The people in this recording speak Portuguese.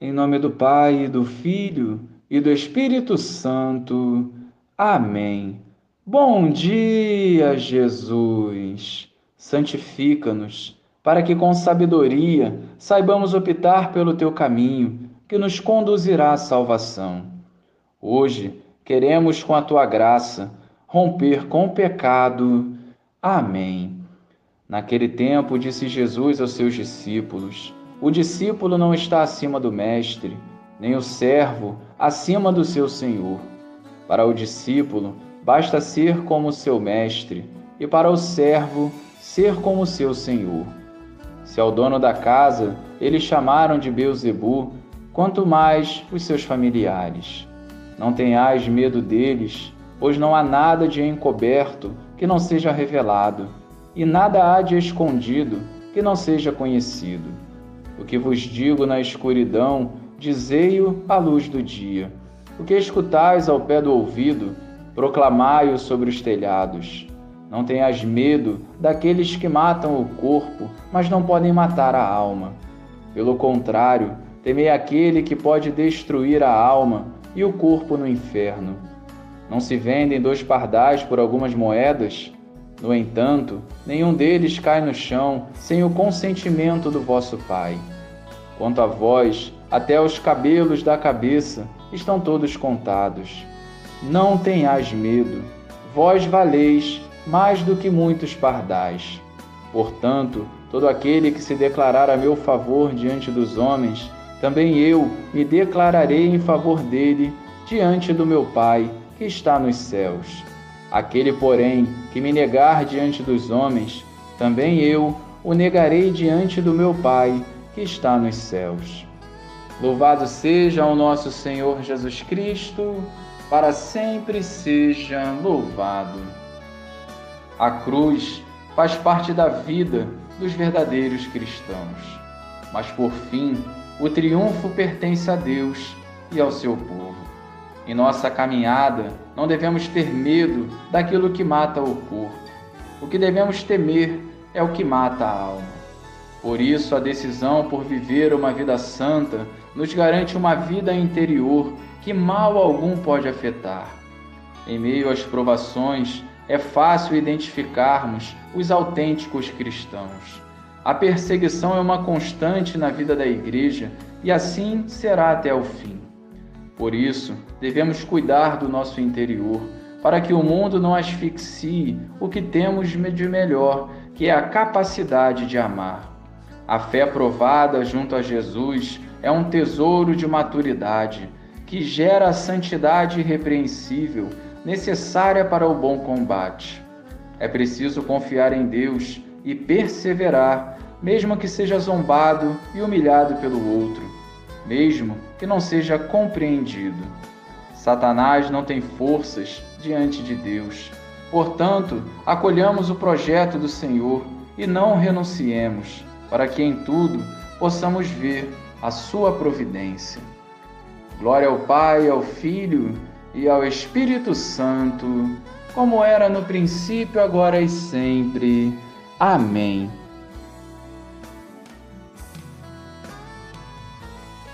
Em nome do Pai, do Filho e do Espírito Santo. Amém. Bom dia, Jesus. Santifica-nos, para que com sabedoria saibamos optar pelo teu caminho, que nos conduzirá à salvação. Hoje queremos, com a tua graça, romper com o pecado. Amém. Naquele tempo, disse Jesus aos seus discípulos: o discípulo não está acima do mestre, nem o servo acima do seu senhor. Para o discípulo, basta ser como seu mestre, e para o servo, ser como seu senhor. Se ao dono da casa eles chamaram de Beuzebu, quanto mais os seus familiares. Não tenhais medo deles, pois não há nada de encoberto que não seja revelado, e nada há de escondido que não seja conhecido. O que vos digo na escuridão, dizei-o à luz do dia. O que escutais ao pé do ouvido, proclamai-o sobre os telhados. Não tenhas medo daqueles que matam o corpo, mas não podem matar a alma. Pelo contrário, temei aquele que pode destruir a alma e o corpo no inferno. Não se vendem dois pardais por algumas moedas? No entanto, nenhum deles cai no chão sem o consentimento do vosso Pai. Quanto a vós, até os cabelos da cabeça estão todos contados. Não tenhais medo, vós valeis mais do que muitos pardais. Portanto, todo aquele que se declarar a meu favor diante dos homens, também eu me declararei em favor dele diante do meu Pai que está nos céus. Aquele, porém, que me negar diante dos homens, também eu o negarei diante do meu Pai que está nos céus. Louvado seja o nosso Senhor Jesus Cristo, para sempre seja louvado. A cruz faz parte da vida dos verdadeiros cristãos, mas por fim, o triunfo pertence a Deus e ao seu povo. Em nossa caminhada, não devemos ter medo daquilo que mata o corpo. O que devemos temer é o que mata a alma. Por isso, a decisão por viver uma vida santa nos garante uma vida interior que mal algum pode afetar. Em meio às provações, é fácil identificarmos os autênticos cristãos. A perseguição é uma constante na vida da igreja e assim será até o fim. Por isso, devemos cuidar do nosso interior, para que o mundo não asfixie o que temos de melhor, que é a capacidade de amar. A fé provada junto a Jesus é um tesouro de maturidade que gera a santidade irrepreensível necessária para o bom combate. É preciso confiar em Deus e perseverar, mesmo que seja zombado e humilhado pelo outro mesmo que não seja compreendido. Satanás não tem forças diante de Deus. Portanto, acolhamos o projeto do Senhor e não renunciemos, para que em tudo possamos ver a sua providência. Glória ao Pai, ao Filho e ao Espírito Santo, como era no princípio, agora e sempre. Amém.